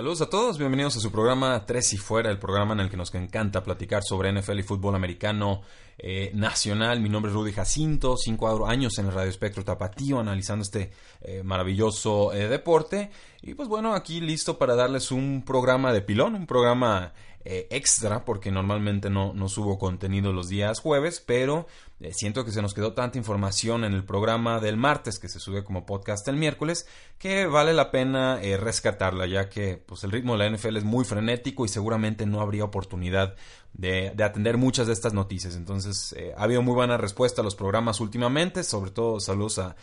Saludos a todos, bienvenidos a su programa Tres y Fuera, el programa en el que nos encanta platicar sobre NFL y fútbol americano eh, nacional. Mi nombre es Rudy Jacinto, cinco años en el Radio Espectro Tapatío, analizando este eh, maravilloso eh, deporte. Y pues bueno, aquí listo para darles un programa de pilón, un programa extra, porque normalmente no, no subo contenido los días jueves, pero eh, siento que se nos quedó tanta información en el programa del martes que se sube como podcast el miércoles que vale la pena eh, rescatarla ya que pues el ritmo de la NFL es muy frenético y seguramente no habría oportunidad de, atender muchas de estas noticias. Entonces, eh, ha habido muy buena respuesta a los programas últimamente, sobre todo saludos a,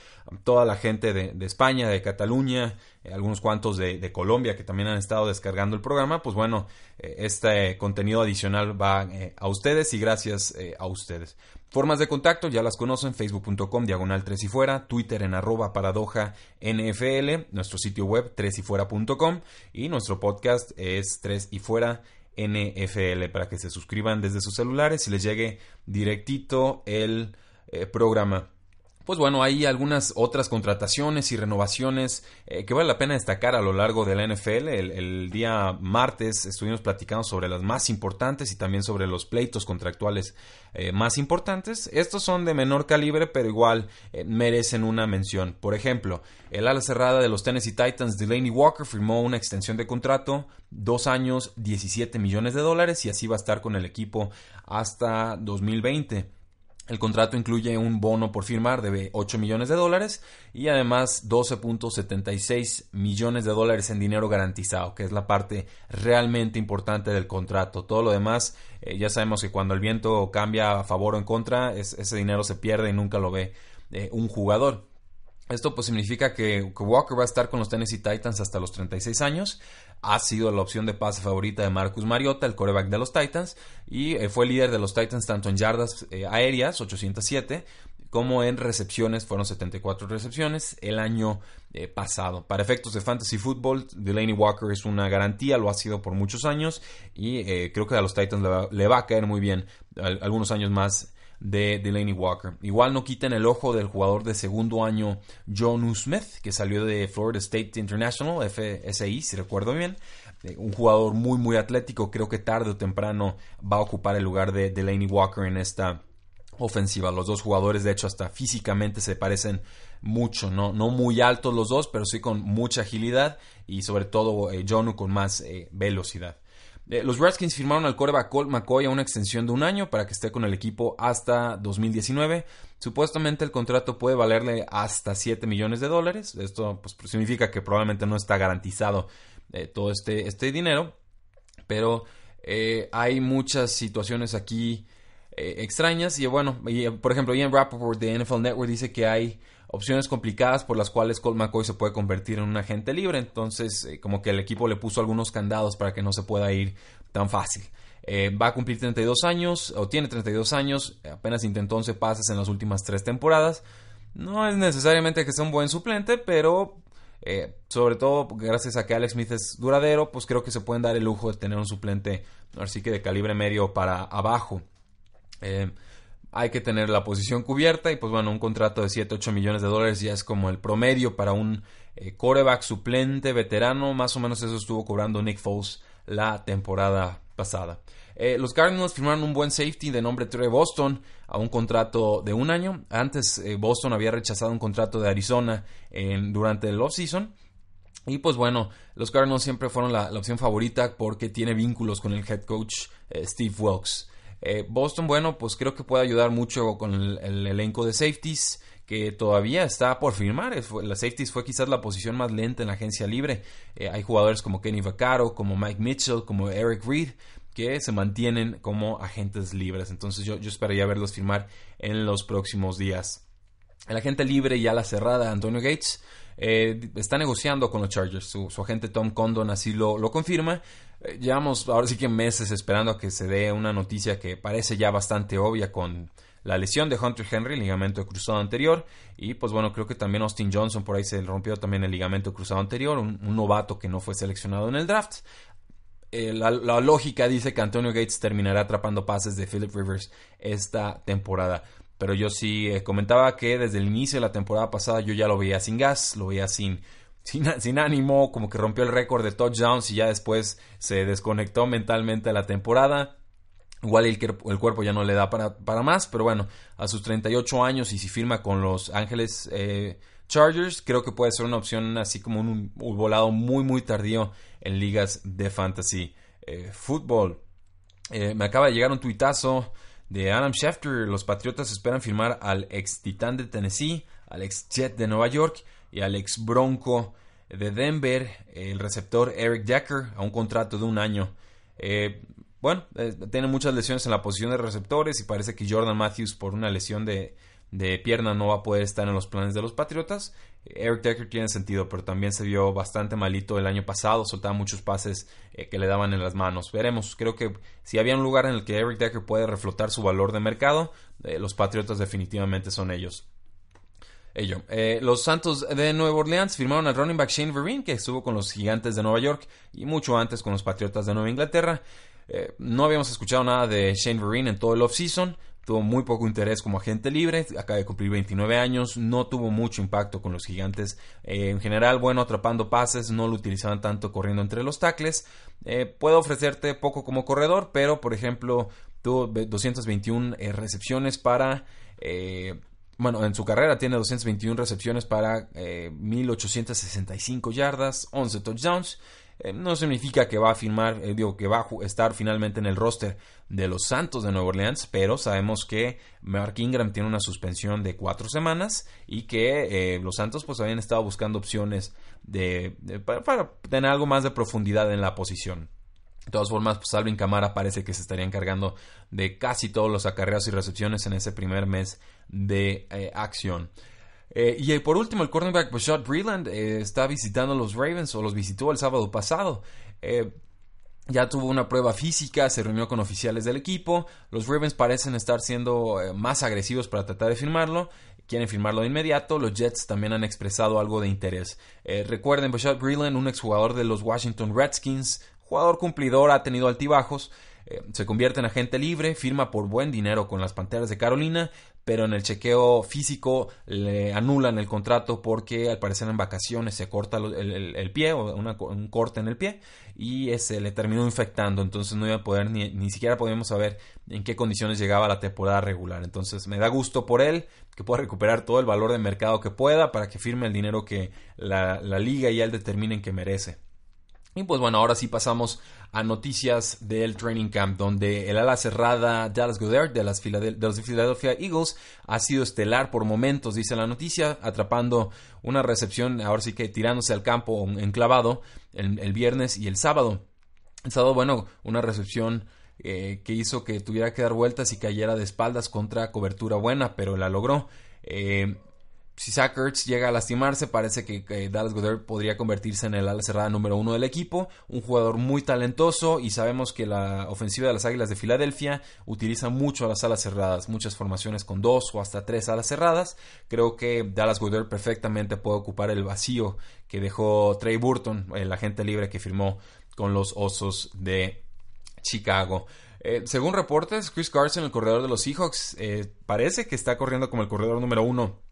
toda la gente de, España, de Cataluña, algunos cuantos de, Colombia que también han estado descargando el programa. Pues bueno, este contenido adicional va a ustedes y gracias a ustedes. Formas de contacto ya las conocen, facebook.com diagonal 3 y fuera, Twitter en arroba paradoja NFL, nuestro sitio web 3 y fuera.com y nuestro podcast es 3 y fuera NFL para que se suscriban desde sus celulares y les llegue directito el eh, programa pues bueno, hay algunas otras contrataciones y renovaciones eh, que vale la pena destacar a lo largo de la NFL. El, día martes estuvimos platicando sobre las más importantes y también sobre los pleitos contractuales eh, más importantes. Estos son de menor calibre, pero igual eh, merecen una mención. Por ejemplo, el ala cerrada de los Tennessee Titans, Delaney Walker, firmó una extensión de contrato, dos años, 17 millones de dólares, y así va a estar con el equipo hasta 2020. El contrato incluye un bono por firmar de 8 millones de dólares y además 12.76 millones de dólares en dinero garantizado, que es la parte realmente importante del contrato. Todo lo demás, eh, ya sabemos que cuando el viento cambia a favor o en contra, ese dinero se pierde y nunca lo ve eh, un jugador. Esto pues significa que, Walker va a estar con los Tennessee Titans hasta los 36 años. Ha sido la opción de pase favorita de Marcus Mariota, el coreback de los Titans, y eh, fue líder de los Titans tanto en yardas eh, aéreas, 807, como en recepciones, fueron 74 recepciones el año eh, pasado. Para efectos de fantasy football, Delaney Walker es una garantía, lo ha sido por muchos años, y creo que a los Titans le va, a caer muy bien algunos años más de Delaney Walker. Igual no quiten el ojo del jugador de segundo año John Smith, que salió de Florida State International, FSI, si recuerdo bien. Eh, un jugador muy, muy atlético. Creo que tarde o temprano va a ocupar el lugar de Delaney Walker en esta ofensiva. Los dos jugadores, de hecho, hasta físicamente se parecen mucho, no, no muy altos los dos, pero sí con mucha agilidad y sobre todo eh, John con más eh, velocidad. Eh, los Redskins firmaron al coreback Colt McCoy a una extensión de un año para que esté con el equipo hasta 2019. Supuestamente el contrato puede valerle hasta 7 millones de dólares. Esto pues, significa que probablemente no está garantizado eh, todo este, este, dinero. Pero eh, hay muchas situaciones aquí extrañas. Y bueno, por ejemplo, Ian Rappaport de NFL Network dice que hay opciones complicadas por las cuales Colt McCoy se puede convertir en un agente libre. Entonces, eh, como que el equipo le puso algunos candados para que no se pueda ir tan fácil. Eh, va a cumplir 32 años, o tiene 32 años, apenas intentó 11 pases en las últimas tres temporadas. No es necesariamente que sea un buen suplente, pero eh, sobre todo gracias a que Alex Smith es duradero, pues creo que se pueden dar el lujo de tener un suplente, así que de calibre medio para abajo hay que tener la posición cubierta y pues bueno, un contrato de 7, 8 millones de dólares ya es como el promedio para un eh, coreback suplente veterano, más o menos eso estuvo cobrando Nick Foles la temporada pasada. Eh, los Cardinals firmaron un buen safety de nombre Trey Boston a un contrato de un año. Antes eh, Boston había rechazado un contrato de Arizona en, durante el offseason. Y pues bueno, los Cardinals siempre fueron la, opción favorita porque tiene vínculos con el head coach Steve Wilkes. Eh, Boston, bueno, pues creo que puede ayudar mucho con el, elenco de safeties que todavía está por firmar. La safeties fue quizás la posición más lenta en la agencia libre. Eh, hay jugadores como Kenny Vaccaro, como Mike Mitchell, como Eric Reed que se mantienen como agentes libres. Entonces yo, yo esperaría verlos firmar en los próximos días. El agente libre y a la cerrada Antonio Gates eh, está negociando con los Chargers. Su, agente Tom Condon así lo, lo confirma. Eh, llevamos ahora sí que meses esperando a que se dé una noticia que parece ya bastante obvia con la lesión de Hunter Henry, ligamento cruzado anterior. Y pues bueno, creo que también Austin Johnson por ahí se rompió también el ligamento cruzado anterior, un, novato que no fue seleccionado en el draft. Eh, la, la, lógica dice que Antonio Gates terminará atrapando pases de Philip Rivers esta temporada. Pero yo sí eh, comentaba que desde el inicio de la temporada pasada yo ya lo veía sin gas, lo veía sin, sin, ánimo, como que rompió el récord de touchdowns y ya después se desconectó mentalmente a la temporada. Igual el, cuerpo ya no le da para, para, más, pero bueno, a sus 38 años y si firma con los Ángeles eh, Chargers, creo que puede ser una opción así como un, volado muy, muy tardío en ligas de fantasy eh, fútbol. me acaba de llegar un tuitazo de Adam Schefter, los Patriotas esperan firmar al ex Titán de Tennessee, al ex Jet de Nueva York y al ex Bronco de Denver, el receptor Eric Decker, a un contrato de un año. Eh, bueno, eh, tiene muchas lesiones en la posición de receptores y parece que Jordan Matthews por una lesión de, de pierna no va a poder estar en los planes de los Patriotas. Eric Decker tiene sentido, pero también se vio bastante malito el año pasado, soltaba muchos pases eh, que le daban en las manos. Veremos, creo que si había un lugar en el que Eric Decker puede reflotar su valor de mercado, eh, los Patriotas definitivamente son ellos. Ello. Eh, los Santos de Nueva Orleans firmaron al running back Shane Vereen, que estuvo con los Gigantes de Nueva York y mucho antes con los Patriotas de Nueva Inglaterra. no habíamos escuchado nada de Shane Vereen en todo el offseason tuvo muy poco interés como agente libre, acaba de cumplir 29 años, no tuvo mucho impacto con los gigantes. Eh, en general, bueno, atrapando pases, no lo utilizaban tanto corriendo entre los tackles. Eh, puede ofrecerte poco como corredor, pero por ejemplo, tuvo 221 eh, recepciones para... bueno, en su carrera tiene 221 recepciones para 1865 yardas, 11 touchdowns. Eh, no significa que va a firmar, eh, digo, que va a estar finalmente en el roster de los Santos de Nueva Orleans, pero sabemos que Mark Ingram tiene una suspensión de cuatro semanas y que eh, los Santos pues habían estado buscando opciones de, para, tener algo más de profundidad en la posición. De todas formas, pues Alvin Camara parece que se estaría encargando de casi todos los acarreos y recepciones en ese primer mes de acción. Eh, y por último, el cornerback Bashad Breland eh, está visitando a los Ravens o los visitó el sábado pasado. Eh, ya tuvo una prueba física, se reunió con oficiales del equipo. Los Ravens parecen estar siendo más agresivos para tratar de firmarlo. Quieren firmarlo de inmediato. Los Jets también han expresado algo de interés. recuerden, Bashad Breland, un exjugador de los Washington Redskins, jugador cumplidor, ha tenido altibajos. se convierte en agente libre, firma por buen dinero con las Panteras de Carolina, pero en el chequeo físico le anulan el contrato porque al parecer en vacaciones se corta el, pie o un corte en el pie y se le terminó infectando, entonces no iba a poder ni, ni siquiera podíamos saber en qué condiciones llegaba la temporada regular. Entonces me da gusto por él que pueda recuperar todo el valor de mercado que pueda para que firme el dinero que la, la liga y él determinen que merece. Y pues bueno, ahora sí pasamos a noticias del training camp, donde el ala cerrada Dallas Goddard de, las de los Philadelphia Eagles ha sido estelar por momentos, dice la noticia, atrapando una recepción, ahora sí que tirándose al campo enclavado el, el viernes y el sábado. El sábado, bueno, una recepción eh, que hizo que tuviera que dar vueltas y cayera de espaldas contra cobertura buena, pero la logró. Eh, si Zach llega a lastimarse, parece que, Dallas Goddard podría convertirse en el ala cerrada número uno del equipo. Un jugador muy talentoso y sabemos que la ofensiva de las Águilas de Filadelfia utiliza mucho las alas cerradas, muchas formaciones con dos o hasta tres alas cerradas. Creo que Dallas Goddard perfectamente puede ocupar el vacío que dejó Trey Burton, el agente libre que firmó con los Osos de Chicago. Eh, según reportes, Chris Carson, el corredor de los Seahawks, eh, parece que está corriendo como el corredor número uno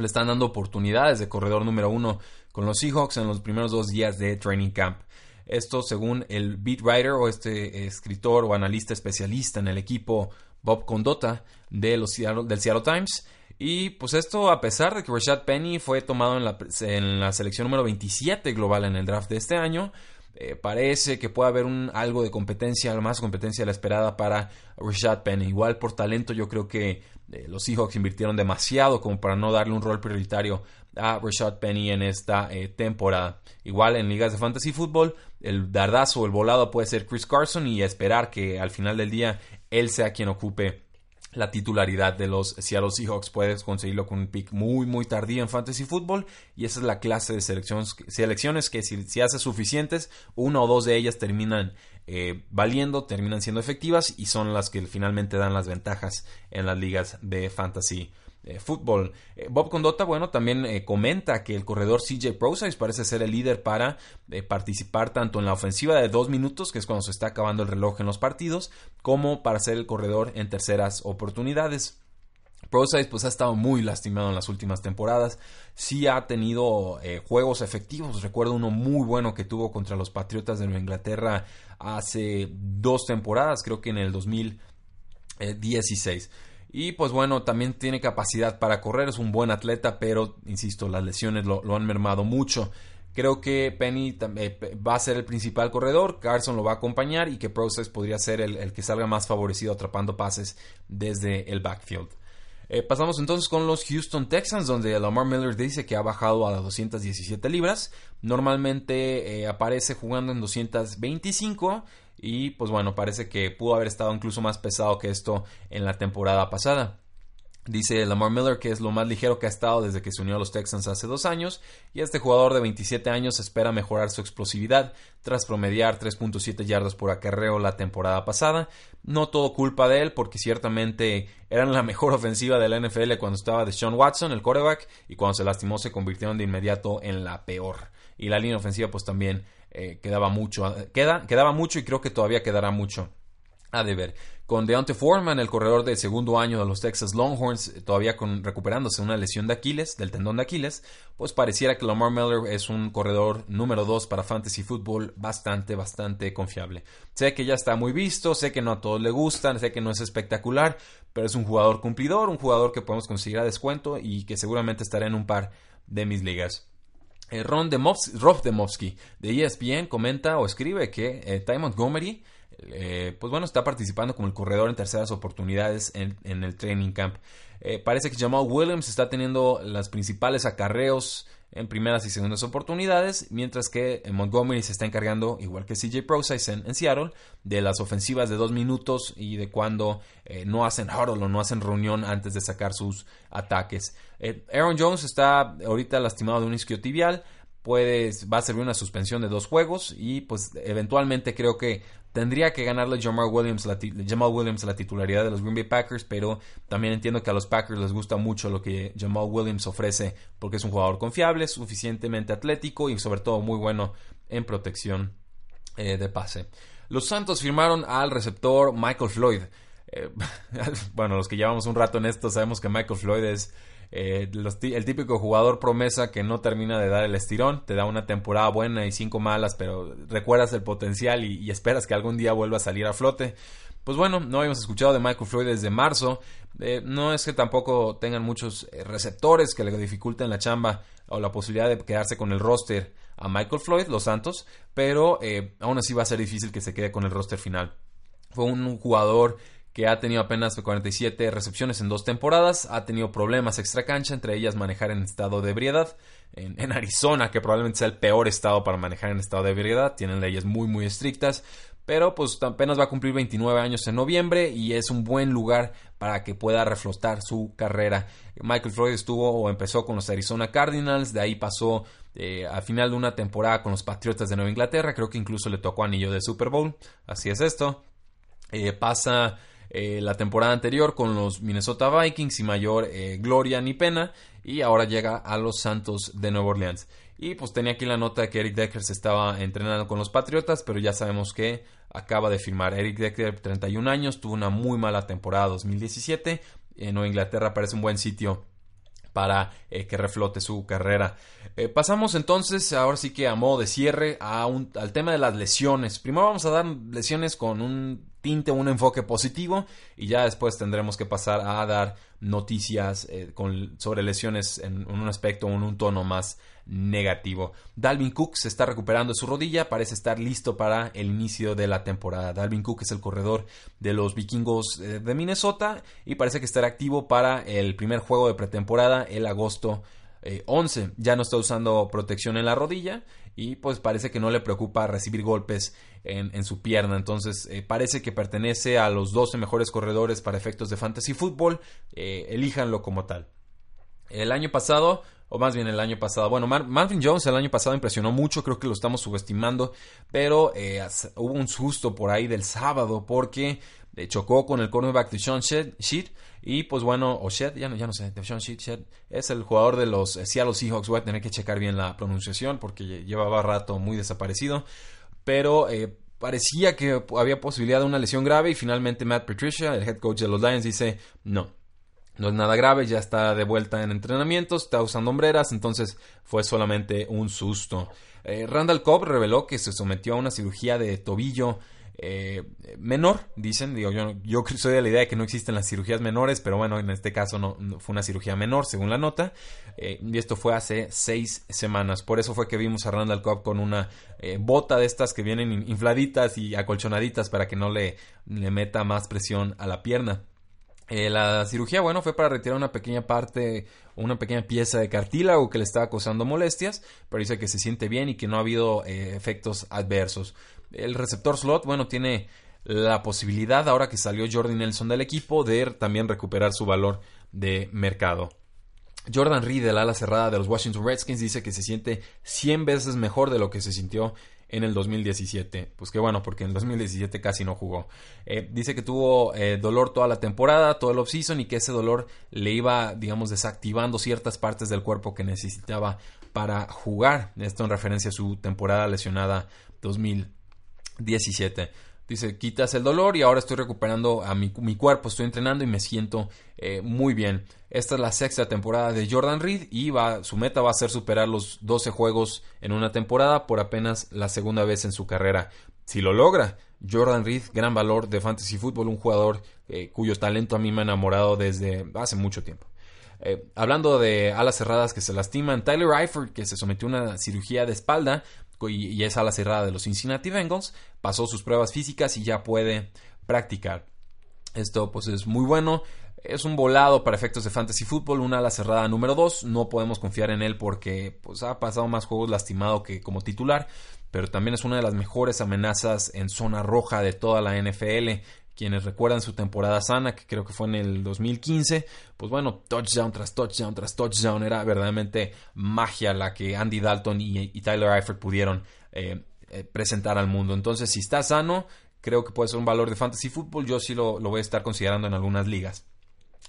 le están dando oportunidades de corredor número uno con los Seahawks en los primeros dos días de training camp. Esto según el beat writer o este escritor o analista especialista en el equipo Bob Condota de los del Seattle Times. Y pues esto a pesar de que Rashad Penny fue tomado en la, en la selección número 27 global en el draft de este año, eh, parece que puede haber un, algo de competencia, más competencia de la esperada para Rashad Penny. Igual por talento yo creo que eh, los Seahawks invirtieron demasiado como para no darle un rol prioritario a Rashad Penny en esta eh, temporada. Igual en ligas de fantasy fútbol, el dardazo el volado puede ser Chris Carson y esperar que al final del día él sea quien ocupe la titularidad de los Seattle Seahawks. Puedes conseguirlo con un pick muy, muy tardío en Fantasy Football. Y esa es la clase de selecciones, selecciones que si, si haces suficientes, una o dos de ellas terminan eh, valiendo, terminan siendo efectivas y son las que finalmente dan las ventajas en las ligas de Fantasy eh, fútbol. Eh, Bob Condota, bueno, también eh, comenta que el corredor CJ Prosize parece ser el líder para participar tanto en la ofensiva de dos minutos, que es cuando se está acabando el reloj en los partidos, como para ser el corredor en terceras oportunidades. Prosize pues ha estado muy lastimado en las últimas temporadas. Sí ha tenido juegos efectivos. Recuerdo uno muy bueno que tuvo contra los Patriotas de Nueva Inglaterra hace dos temporadas, creo que en el 2016. Y pues bueno, también tiene capacidad para correr, es un buen atleta, pero insisto, las lesiones lo, han mermado mucho. Creo que Penny eh, va a ser el principal corredor, Carson lo va a acompañar y que Process podría ser el, que salga más favorecido atrapando pases desde el backfield. Eh, pasamos entonces con los Houston Texans, donde Lamar Miller dice que ha bajado a 217 libras. Normalmente eh, aparece jugando en 225 y pues bueno, parece que pudo haber estado incluso más pesado que esto en la temporada pasada. Dice Lamar Miller que es lo más ligero que ha estado desde que se unió a los Texans hace dos años y este jugador de 27 años espera mejorar su explosividad tras promediar 3.7 yardas por acarreo la temporada pasada. No todo culpa de él porque ciertamente eran la mejor ofensiva de la NFL cuando estaba de Sean Watson, el quarterback, y cuando se lastimó se convirtieron de inmediato en la peor. Y la línea ofensiva pues también eh, quedaba mucho, queda, quedaba mucho y creo que todavía quedará mucho a deber. Con Deontay Foreman, el corredor de segundo año de los Texas Longhorns, eh, todavía con, recuperándose una lesión de Aquiles, del tendón de Aquiles, pues pareciera que Lamar Miller es un corredor número 2 para fantasy football bastante, bastante confiable. Sé que ya está muy visto, sé que no a todos le gustan, sé que no es espectacular, pero es un jugador cumplidor, un jugador que podemos conseguir a descuento y que seguramente estará en un par de mis ligas. Eh, Ron Demovsky de ESPN comenta o escribe que eh, Ty Montgomery eh, pues bueno, está participando como el corredor en terceras oportunidades en, el training camp. parece que Jamal Williams está teniendo las principales acarreos en primeras y segundas oportunidades, mientras que Montgomery se está encargando, igual que CJ Process en, Seattle, de las ofensivas de dos minutos y de cuando no hacen huddle o no hacen reunión antes de sacar sus ataques. Eh, Aaron Jones está ahorita lastimado de un isquiotibial. Puede, va a servir una suspensión de dos juegos y pues eventualmente creo que tendría que ganarle Jamal Williams, la, Williams la titularidad de los Green Bay Packers, pero también entiendo que a los Packers les gusta mucho lo que Jamal Williams ofrece porque es un jugador confiable, suficientemente atlético y sobre todo muy bueno en protección eh, de pase. Los Santos firmaron al receptor Michael Floyd. Eh, bueno, los que llevamos un rato en esto sabemos que Michael Floyd es eh, el típico jugador promesa que no termina de dar el estirón, te da una temporada buena y cinco malas, pero recuerdas el potencial y, esperas que algún día vuelva a salir a flote. Pues bueno, no habíamos escuchado de Michael Floyd desde marzo. Eh, no es que tampoco tengan muchos eh, receptores que le dificulten la chamba o la posibilidad de quedarse con el roster a Michael Floyd, los Santos, pero aún así va a ser difícil que se quede con el roster final. Fue un jugador que ha tenido apenas 47 recepciones en dos temporadas, ha tenido problemas extra cancha, entre ellas manejar en estado de ebriedad. En, Arizona, que probablemente sea el peor estado para manejar en estado de ebriedad, tienen leyes muy muy estrictas, pero pues apenas va a cumplir 29 años en noviembre y es un buen lugar para que pueda reflotar su carrera. Michael Floyd estuvo o empezó con los Arizona Cardinals, de ahí pasó eh, al final de una temporada con los Patriotas de Nueva Inglaterra, creo que incluso le tocó anillo de Super Bowl, así es esto. Eh, pasa eh, la temporada anterior con los Minnesota Vikings y mayor eh, gloria ni pena y ahora llega a los Santos de Nueva Orleans. Y pues tenía aquí la nota que Eric Decker se estaba entrenando con los Patriotas, pero ya sabemos que acaba de firmar. Eric Decker, 31 años, tuvo una muy mala temporada 2017. En Nueva Inglaterra parece un buen sitio para eh, que reflote su carrera. pasamos entonces, ahora sí que a modo de cierre, al tema de las lesiones. Primero vamos a dar lesiones con un tinte, un enfoque positivo y ya después tendremos que pasar a dar noticias eh, con, sobre lesiones en, un aspecto, en un tono más negativo. Dalvin Cook se está recuperando de su rodilla, parece estar listo para el inicio de la temporada. Dalvin Cook es el corredor de los vikingos eh, de Minnesota y parece que estará activo para el primer juego de pretemporada el agosto 11. Ya no está usando protección en la rodilla y pues parece que no le preocupa recibir golpes en, su pierna. Entonces parece que pertenece a los 12 mejores corredores para efectos de fantasy fútbol. elíjanlo como tal. El año pasado o más bien el año pasado. Bueno, Marvin Jones el año pasado impresionó mucho, creo que lo estamos subestimando, pero eh, hubo un susto por ahí del sábado porque eh, chocó con el cornerback de Sean Sheet y pues bueno, o Shed, ya no, ya no sé, Sean Sheet, es el jugador de los eh, Seattle Seahawks, voy a tener que checar bien la pronunciación porque llevaba rato muy desaparecido, pero... parecía que había posibilidad de una lesión grave y finalmente Matt Patricia, el head coach de los Lions, dice no, no es nada grave, ya está de vuelta en entrenamientos, está usando hombreras, entonces fue solamente un susto. Eh, Randall Cobb reveló que se sometió a una cirugía de tobillo eh, menor, dicen. Digo, yo, yo soy de la idea de que no existen las cirugías menores, pero bueno, en este caso no, fue una cirugía menor, según la nota. Eh, y esto fue hace seis semanas. Por eso fue que vimos a Randall Cobb con una bota de estas que vienen infladitas y acolchonaditas para que no le, le meta más presión a la pierna. Eh, la cirugía, bueno, fue para retirar una pequeña parte, una pequeña pieza de cartílago que le estaba causando molestias, pero dice que se siente bien y que no ha habido eh, efectos adversos. El receptor slot, bueno, tiene la posibilidad, ahora que salió Jordan Nelson del equipo, de también recuperar su valor de mercado. Jordan Reed, el ala cerrada de los Washington Redskins, dice que se siente 100 veces mejor de lo que se sintió en el 2017. Pues qué bueno, porque en el 2017 casi no jugó. Eh, dice que tuvo eh, dolor toda la temporada, todo el offseason y que ese dolor le iba, digamos, desactivando ciertas partes del cuerpo que necesitaba para jugar. Esto en referencia a su temporada lesionada 2017. Dice, quitas el dolor y ahora estoy recuperando a mi, cuerpo, estoy entrenando y me siento eh, muy bien. Esta es la sexta temporada de Jordan Reed y va, su meta va a ser superar los 12 juegos en una temporada por apenas la segunda vez en su carrera. Si lo logra, Jordan Reed, gran valor de fantasy fútbol, un jugador eh, cuyo talento a mí me ha enamorado desde hace mucho tiempo. Eh, hablando de alas cerradas que se lastiman, Tyler Eifert, que se sometió a una cirugía de espalda, y, es a la cerrada de los Cincinnati Bengals, pasó sus pruebas físicas y ya puede practicar. Esto pues es muy bueno. Es un volado para efectos de fantasy fútbol, una ala cerrada número 2. No podemos confiar en él porque pues, ha pasado más juegos lastimado que como titular, pero también es una de las mejores amenazas en zona roja de toda la NFL quienes recuerdan su temporada sana, que creo que fue en el 2015, pues bueno, touchdown tras touchdown tras touchdown, era verdaderamente magia la que Andy Dalton y, Tyler Eifert pudieron eh, eh, presentar al mundo. Entonces, si está sano, creo que puede ser un valor de fantasy fútbol, yo sí lo, lo voy a estar considerando en algunas ligas.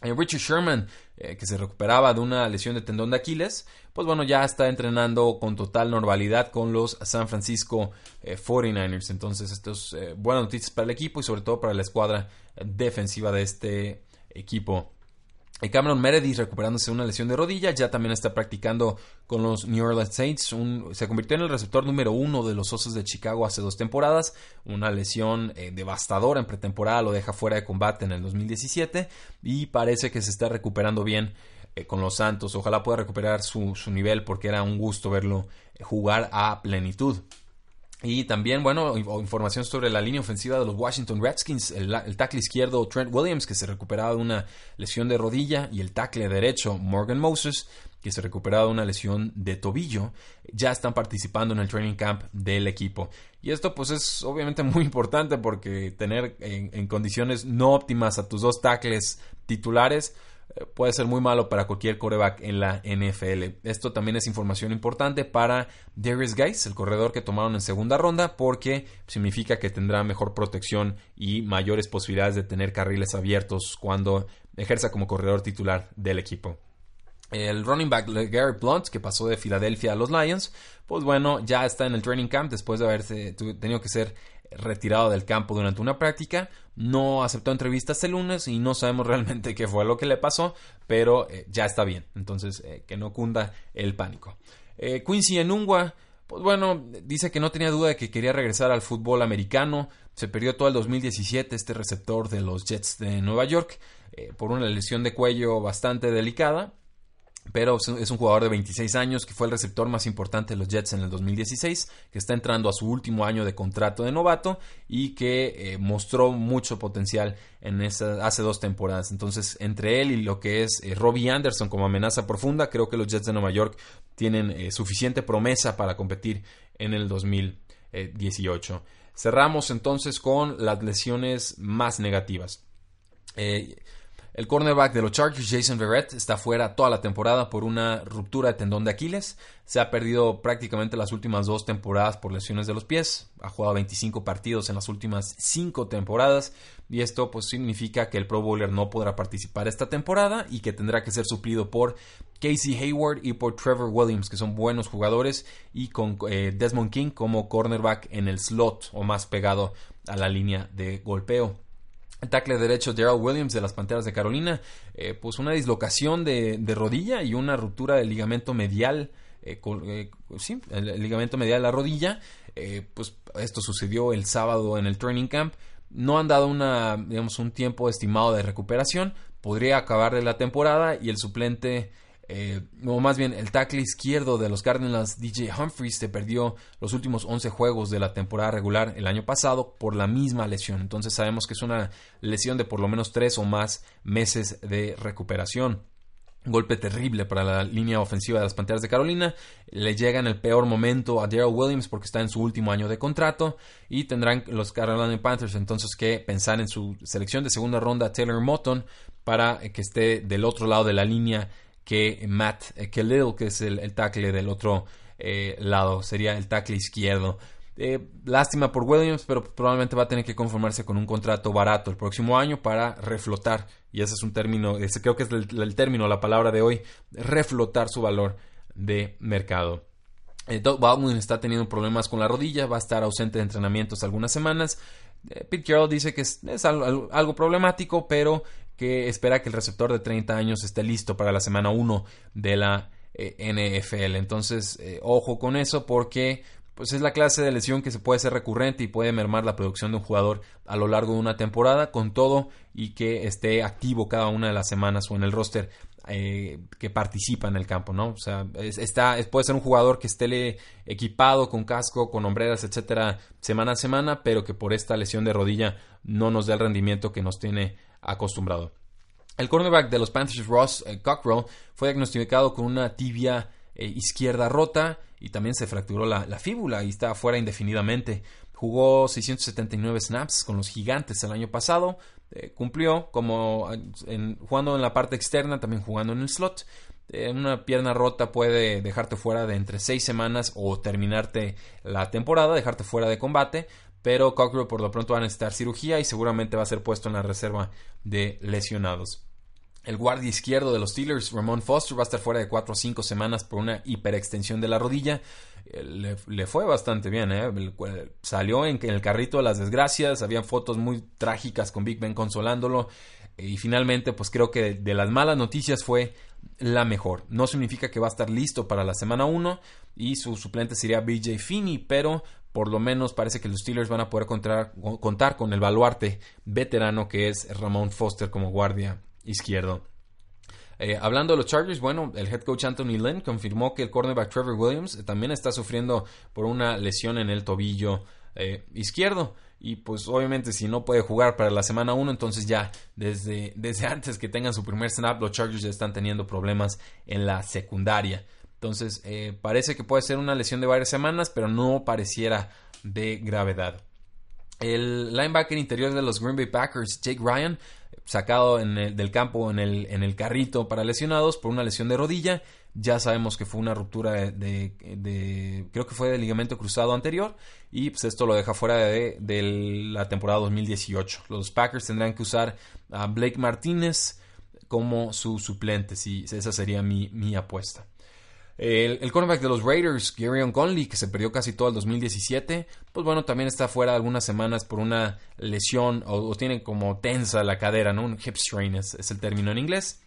Eh, Richard Sherman, eh, que se recuperaba de una lesión de tendón de Aquiles, pues bueno, ya está entrenando con total normalidad con los San Francisco 49ers. Eh, Entonces, esto es buenas noticias para el equipo y sobre todo para la escuadra defensiva de este equipo. Cameron Meredith recuperándose de una lesión de rodilla, ya también está practicando con los New Orleans Saints. se convirtió en el receptor número uno de los Osos de Chicago hace dos temporadas. Una lesión eh, devastadora en pretemporada lo deja fuera de combate en el 2017 y parece que se está recuperando bien eh, con los Santos. Ojalá pueda recuperar su, su nivel porque era un gusto verlo eh, jugar a plenitud. Y también, bueno, información sobre la línea ofensiva de los Washington Redskins, el, tackle izquierdo Trent Williams, que se recuperaba de una lesión de rodilla, y el tackle derecho Morgan Moses, que se recuperaba de una lesión de tobillo, ya están participando en el training camp del equipo. Y esto pues es obviamente muy importante porque tener en condiciones no óptimas a tus dos tackles titulares, puede ser muy malo para cualquier coreback en la NFL. Esto también es información importante para Darius Guys, el corredor que tomaron en segunda ronda, porque significa que tendrá mejor protección y mayores posibilidades de tener carriles abiertos cuando ejerza como corredor titular del equipo. El running back Gary Blunt, que pasó de Filadelfia a los Lions, pues bueno, ya está en el training camp después de haberse tenido que ser retirado del campo durante una práctica. No aceptó entrevistas el lunes y no sabemos realmente qué fue lo que le pasó, pero eh, ya está bien. Entonces, eh, que no cunda el pánico. Eh, Quincy Enungua, pues bueno, dice que no tenía duda de que quería regresar al fútbol americano. Se perdió todo el 2017 este receptor de los Jets de Nueva York por una lesión de cuello bastante delicada pero es un jugador de 26 años que fue el receptor más importante de los Jets en el 2016, que está entrando a su último año de contrato de novato y que eh, mostró mucho potencial en esa, hace dos temporadas. Entonces, entre él y lo que es eh, Robbie Anderson como amenaza profunda, creo que los Jets de Nueva York tienen eh, suficiente promesa para competir en el 2018. Cerramos entonces con las lesiones más negativas. El cornerback de los Chargers, Jason Verrett, está fuera toda la temporada por una ruptura de tendón de Aquiles. Se ha perdido prácticamente las últimas dos temporadas por lesiones de los pies. Ha jugado 25 partidos en las últimas cinco temporadas. Y esto pues significa que el Pro Bowler no podrá participar esta temporada y que tendrá que ser suplido por Casey Hayward y por Trevor Williams, que son buenos jugadores, y con eh, Desmond King como cornerback en el slot o más pegado a la línea de golpeo. El tackle derecho Daryl Williams de las Panteras de Carolina, eh, pues una dislocación de, rodilla y una ruptura del ligamento medial, eh, eh, sí, el, ligamento medial de la rodilla. pues esto sucedió el sábado en el training camp. No han dado una, digamos, un tiempo estimado de recuperación. Podría acabar de la temporada y el suplente eh, o más bien el tackle izquierdo de los Cardinals, DJ Humphries, se perdió los últimos 11 juegos de la temporada regular el año pasado por la misma lesión. Entonces sabemos que es una lesión de por lo menos 3 o más meses de recuperación. golpe terrible para la línea ofensiva de las Panteras de Carolina. Le llega en el peor momento a Daryl Williams porque está en su último año de contrato. Y tendrán los Carolina Panthers entonces que pensar en su selección de segunda ronda Taylor Moton para que esté del otro lado de la línea que Matt Khalil, que es el, tackle del otro eh, lado, sería el tackle izquierdo. Eh, lástima por Williams, pero probablemente va a tener que conformarse con un contrato barato el próximo año para reflotar, y ese es un término, ese creo que es el, término, la palabra de hoy, reflotar su valor de mercado. Eh, Doug Baldwin está teniendo problemas con la rodilla, va a estar ausente de entrenamientos algunas semanas. Pete Carroll dice que es, algo, problemático, pero que espera que el receptor de 30 años esté listo para la semana 1 de la eh, NFL. Entonces, eh, ojo con eso porque pues es la clase de lesión que se puede ser recurrente y puede mermar la producción de un jugador a lo largo de una temporada con todo y que esté activo cada una de las semanas o en el roster eh, que participa en el campo, ¿no? O sea, está, puede ser un jugador que esté equipado con casco, con hombreras, etcétera, semana a semana, pero que por esta lesión de rodilla no nos dé el rendimiento que nos tiene acostumbrado. El cornerback de los Panthers, Ross eh, Cockrell, fue diagnosticado con una tibia eh, izquierda rota y también se fracturó la, fíbula y está fuera indefinidamente. Jugó 679 snaps con los gigantes el año pasado. Eh, cumplió como jugando en la parte externa, también jugando en el slot. una pierna rota puede dejarte fuera de entre 6 semanas o terminarte la temporada, dejarte fuera de combate pero Cockrell por lo pronto va a necesitar cirugía y seguramente va a ser puesto en la reserva de lesionados. El guardia izquierdo de los Steelers, Ramon Foster, va a estar fuera de 4 o 5 semanas por una hiperextensión de la rodilla. Eh, le, fue bastante bien, ¿eh? salió en, el carrito de las desgracias, había fotos muy trágicas con Big Ben consolándolo y finalmente pues creo que de las malas noticias fue la mejor. No significa que va a estar listo para la semana 1 y su suplente sería BJ Finney, pero por lo menos parece que los Steelers van a poder contar, con el baluarte veterano que es Ramón Foster como guardia izquierdo. Eh, hablando de los Chargers, bueno, el head coach Anthony Lynn confirmó que el cornerback Trevor Williams también está sufriendo por una lesión en el tobillo eh, izquierdo. Y pues obviamente si no puede jugar para la semana 1, entonces ya desde, desde antes que tengan su primer snap, los Chargers ya están teniendo problemas en la secundaria. Entonces, eh, parece que puede ser una lesión de varias semanas, pero no pareciera de gravedad. El linebacker interior de los Green Bay Packers, Jake Ryan, sacado del campo en el, en el, carrito para lesionados por una lesión de rodilla. Ya sabemos que fue una ruptura de, creo que fue del ligamento cruzado anterior y pues esto lo deja fuera de, la temporada 2018. Los Packers tendrán que usar a Blake Martínez como su suplente, si esa sería mi, mi apuesta. El, el cornerback de los Raiders, Gary Conley, que se perdió casi todo el 2017, pues bueno, también está fuera algunas semanas por una lesión o, tiene como tensa la cadera, ¿no? Un hip strain es, el término en inglés.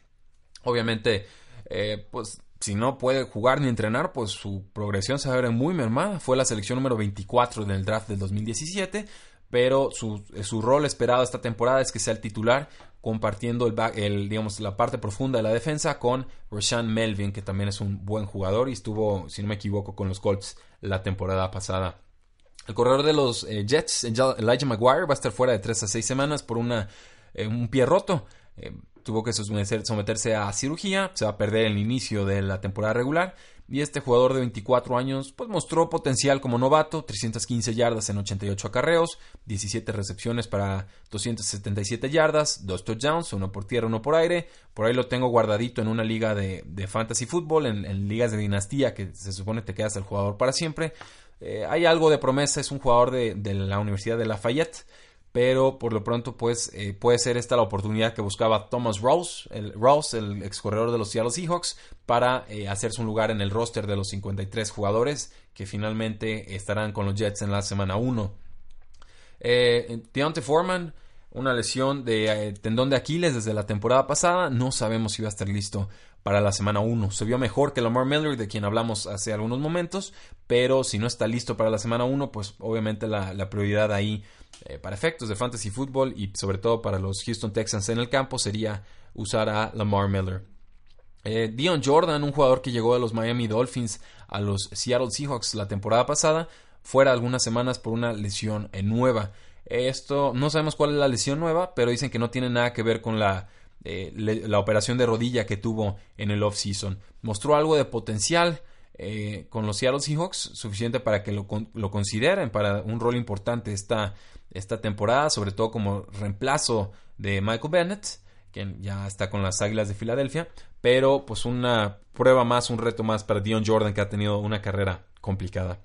Obviamente, eh, pues si no puede jugar ni entrenar, pues su progresión se va a ver muy mermada. Fue la selección número 24 del draft del 2017, pero su, su, rol esperado esta temporada es que sea el titular compartiendo el, digamos, la parte profunda de la defensa con Rashan Melvin, que también es un buen jugador y estuvo, si no me equivoco, con los Colts la temporada pasada. El corredor de los eh, Jets, Elijah Maguire, va a estar fuera de 3 a 6 semanas por una, eh, un pie roto. Eh, tuvo que someterse a cirugía, se va a perder el inicio de la temporada regular y este jugador de 24 años pues mostró potencial como novato, 315 yardas en 88 acarreos, 17 recepciones para 277 yardas, 2 touchdowns, uno por tierra, uno por aire. Por ahí lo tengo guardadito en una liga de, fantasy fútbol, en, ligas de dinastía que se supone te quedas el jugador para siempre. Eh, hay algo de promesa, es un jugador de, de la Universidad de Lafayette pero por lo pronto pues eh, puede ser esta la oportunidad que buscaba Thomas Ross, el, el ex corredor de los Seattle Seahawks, para eh, hacerse un lugar en el roster de los 53 jugadores que finalmente estarán con los Jets en la semana 1. Eh, Deontay Foreman, una lesión de eh, tendón de Aquiles desde la temporada pasada, no sabemos si va a estar listo para la semana 1. Se vio mejor que Lamar Miller, de quien hablamos hace algunos momentos, pero si no está listo para la semana 1, pues obviamente la, prioridad ahí eh, para efectos de fantasy fútbol y sobre todo para los Houston Texans en el campo sería usar a Lamar Miller. Eh, Dion Jordan, un jugador que llegó de los Miami Dolphins a los Seattle Seahawks la temporada pasada, fuera algunas semanas por una lesión eh, nueva. Esto no sabemos cuál es la lesión nueva, pero dicen que no tiene nada que ver con la, la operación de rodilla que tuvo en el off-season. Mostró algo de potencial, con los Seattle Seahawks, suficiente para que lo, lo, consideren para un rol importante esta, esta temporada, sobre todo como reemplazo de Michael Bennett, quien ya está con las Águilas de Filadelfia, pero pues una prueba más, un reto más para Dion Jordan que ha tenido una carrera complicada.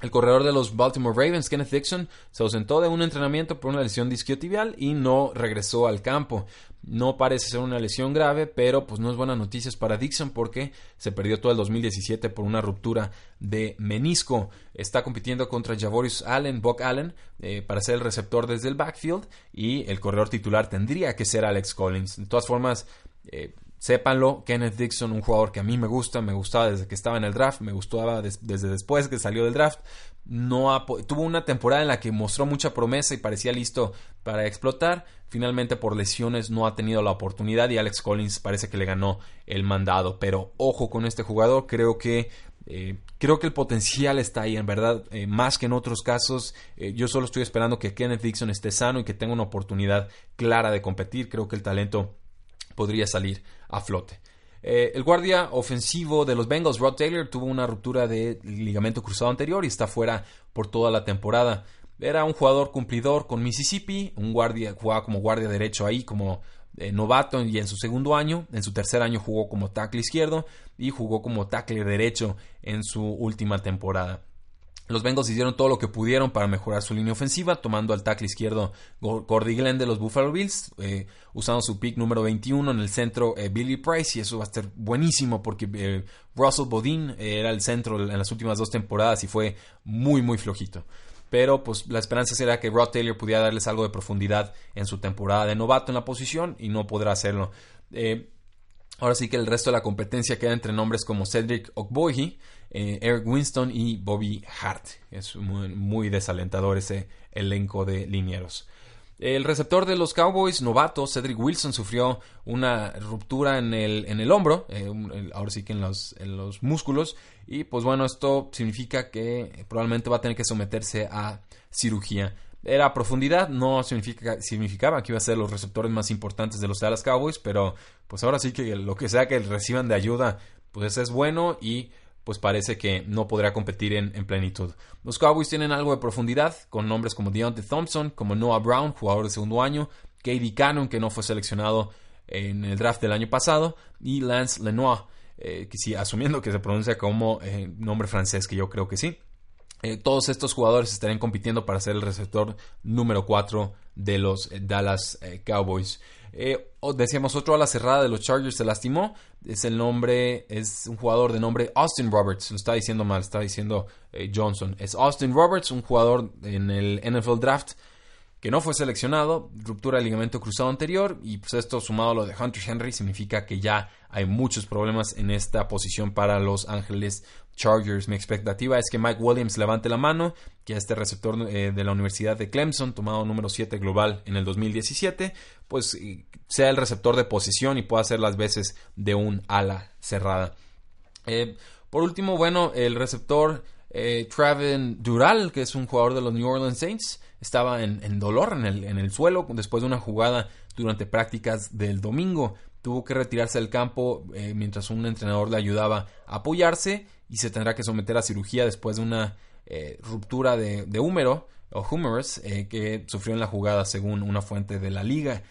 El corredor de los Baltimore Ravens, Kenneth Dixon, se ausentó de un entrenamiento por una lesión disquiotibial y no regresó al campo. No parece ser una lesión grave, pero pues no es buena noticias para Dixon porque se perdió todo el 2017 por una ruptura de menisco. Está compitiendo contra Javorius Allen, Buck Allen, eh, para ser el receptor desde el backfield y el corredor titular tendría que ser Alex Collins. De todas formas, eh, Sépanlo, Kenneth Dixon, un jugador que a mí me gusta, me gustaba desde que estaba en el draft, me gustaba desde después que salió del draft. No tuvo una temporada en la que mostró mucha promesa y parecía listo para explotar. Finalmente por lesiones no ha tenido la oportunidad y Alex Collins parece que le ganó el mandado. Pero ojo con este jugador, creo que eh, creo que el potencial está ahí, en verdad, eh, más que en otros casos. Eh, yo solo estoy esperando que Kenneth Dixon esté sano y que tenga una oportunidad clara de competir. Creo que el talento podría salir a flote. Eh, el guardia ofensivo de los Bengals, Rod Taylor, tuvo una ruptura de ligamento cruzado anterior y está fuera por toda la temporada. Era un jugador cumplidor con Mississippi, un guardia, jugaba como guardia derecho ahí, como eh, novato y en su segundo año, en su tercer año jugó como tackle izquierdo y jugó como tackle derecho en su última temporada. Los Bengals hicieron todo lo que pudieron para mejorar su línea ofensiva, tomando al tackle izquierdo Cordy Glenn de los Buffalo Bills, eh, usando su pick número 21 en el centro eh, Billy Price, y eso va a estar buenísimo porque eh, Russell Bodin era el centro en las últimas dos temporadas y fue muy, muy flojito. Pero pues la esperanza será que Rod Taylor pudiera darles algo de profundidad en su temporada de novato en la posición y no podrá hacerlo. Ahora sí que el resto de la competencia queda entre nombres como Cedric Ogbohi, eh, Eric Winston y Bobby Hart. Es muy, desalentador ese elenco de linieros. El receptor de los Cowboys, novato, Cedric Wilson, sufrió una ruptura en el, en el hombro, eh, ahora sí que en los, en los músculos, y pues bueno, esto significa que probablemente va a tener que someterse a cirugía. Era profundidad, no significa, significaba que iba a ser los receptores más importantes de los Dallas Cowboys, pero pues ahora sí que lo que sea que reciban de ayuda, pues es bueno y pues parece que no podrá competir en, plenitud. Los Cowboys tienen algo de profundidad, con nombres como Deontay Thompson, como Noah Brown, jugador de segundo año, Katie Cannon, que no fue seleccionado en el draft del año pasado, y Lance Lenoir, eh, que sí, asumiendo que se pronuncia como eh, nombre francés, que yo creo que sí. Eh, todos estos jugadores estarían compitiendo para ser el receptor número 4 de los Dallas Cowboys. Eh, decíamos, otro a la cerrada de los Chargers se lastimó. Es el nombre, es un jugador de nombre Austin Roberts. Lo está diciendo mal, está diciendo eh, Johnson. Es Austin Roberts, un jugador en el NFL Draft que no fue seleccionado, ruptura del ligamento cruzado anterior y pues esto sumado a lo de Hunter Henry significa que ya hay muchos problemas en esta posición para los Ángeles Chargers. Mi expectativa es que Mike Williams levante la mano, que este receptor eh, de la Universidad de Clemson, tomado número 7 global en el 2017, pues sea el receptor de posición y pueda hacer las veces de un ala cerrada. Eh, por último, bueno, el receptor eh, Traven Dural, que es un jugador de los New Orleans Saints, estaba en, dolor en el, en el, suelo después de una jugada durante prácticas del domingo. Tuvo que retirarse del campo eh, mientras un entrenador le ayudaba a apoyarse y se tendrá que someter a cirugía después de una eh, ruptura de, húmero o humerus eh, que sufrió en la jugada según una fuente de la liga.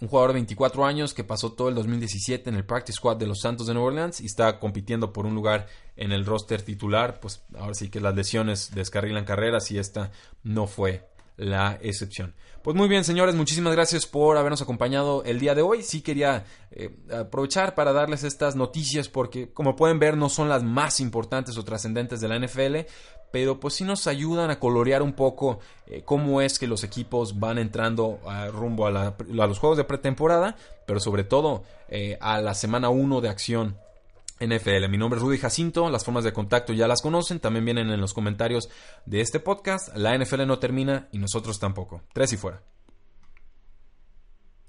Un jugador de 24 años que pasó todo el 2017 en el Practice Squad de los Santos de Nueva Orleans y está compitiendo por un lugar en el roster titular. Pues ahora sí que las lesiones descarrilan carreras y esta no fue la excepción. Pues muy bien, señores, muchísimas gracias por habernos acompañado el día de hoy. Sí quería eh, aprovechar para darles estas noticias porque, como pueden ver, no son las más importantes o trascendentes de la NFL, pero pues sí nos ayudan a colorear un poco eh, cómo es que los equipos van entrando rumbo a, los juegos de pretemporada, pero sobre todo eh, a la semana 1 de acción NFL. Mi nombre es Rudy Jacinto, las formas de contacto ya las conocen, también vienen en los comentarios de este podcast. La NFL no termina y nosotros tampoco. Tres y fuera.